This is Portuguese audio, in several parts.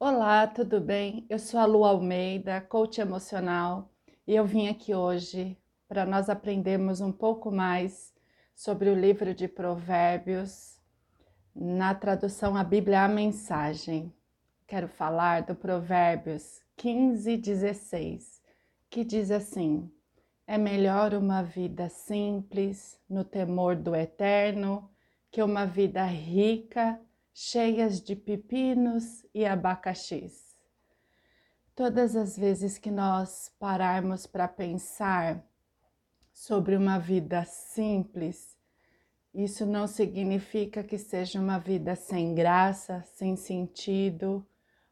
Olá, tudo bem? Eu sou a Lu Almeida, coach emocional, e eu vim aqui hoje para nós aprendermos um pouco mais sobre o livro de Provérbios, na tradução a Bíblia a Mensagem. Quero falar do Provérbios 15, 16, que diz assim: É melhor uma vida simples, no temor do eterno, que uma vida rica cheias de pepinos e abacaxis. Todas as vezes que nós pararmos para pensar sobre uma vida simples, isso não significa que seja uma vida sem graça, sem sentido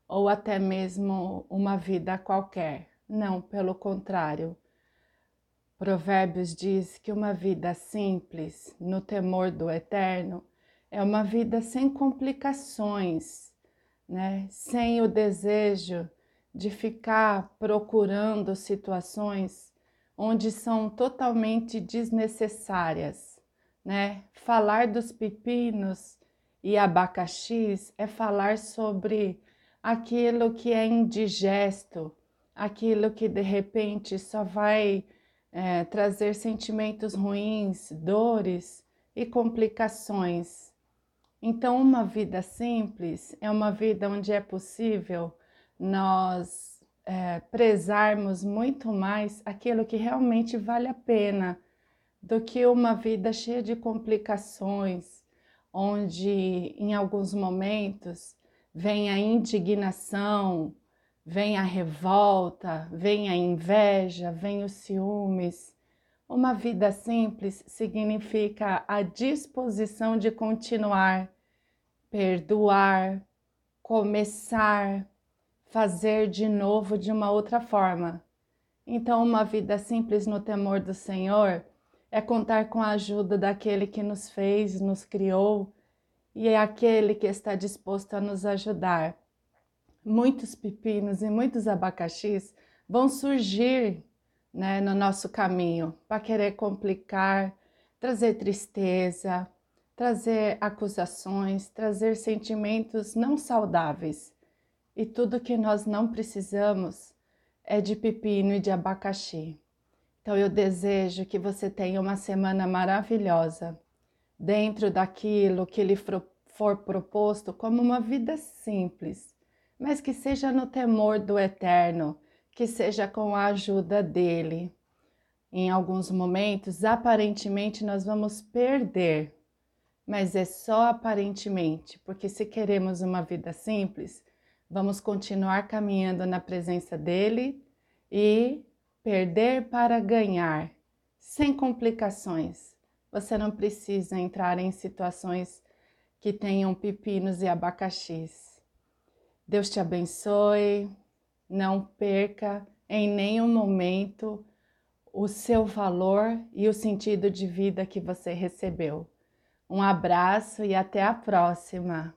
ou até mesmo uma vida qualquer. Não, pelo contrário. Provérbios diz que uma vida simples, no temor do eterno, é uma vida sem complicações, né? sem o desejo de ficar procurando situações onde são totalmente desnecessárias. Né? Falar dos pepinos e abacaxis é falar sobre aquilo que é indigesto, aquilo que de repente só vai é, trazer sentimentos ruins, dores e complicações então, uma vida simples é uma vida onde é possível nós é, prezarmos muito mais aquilo que realmente vale a pena do que uma vida cheia de complicações, onde em alguns momentos vem a indignação, vem a revolta, vem a inveja, vem os ciúmes. Uma vida simples significa a disposição de continuar perdoar, começar, fazer de novo de uma outra forma. Então, uma vida simples no temor do Senhor é contar com a ajuda daquele que nos fez, nos criou e é aquele que está disposto a nos ajudar. Muitos pepinos e muitos abacaxis vão surgir né, no nosso caminho para querer complicar, trazer tristeza, trazer acusações, trazer sentimentos não saudáveis. E tudo que nós não precisamos é de pepino e de abacaxi. Então eu desejo que você tenha uma semana maravilhosa, dentro daquilo que lhe for proposto como uma vida simples, mas que seja no temor do eterno, que seja com a ajuda dele. Em alguns momentos, aparentemente, nós vamos perder mas é só aparentemente, porque se queremos uma vida simples, vamos continuar caminhando na presença dele e perder para ganhar, sem complicações. Você não precisa entrar em situações que tenham pepinos e abacaxis. Deus te abençoe, não perca em nenhum momento o seu valor e o sentido de vida que você recebeu. Um abraço e até a próxima!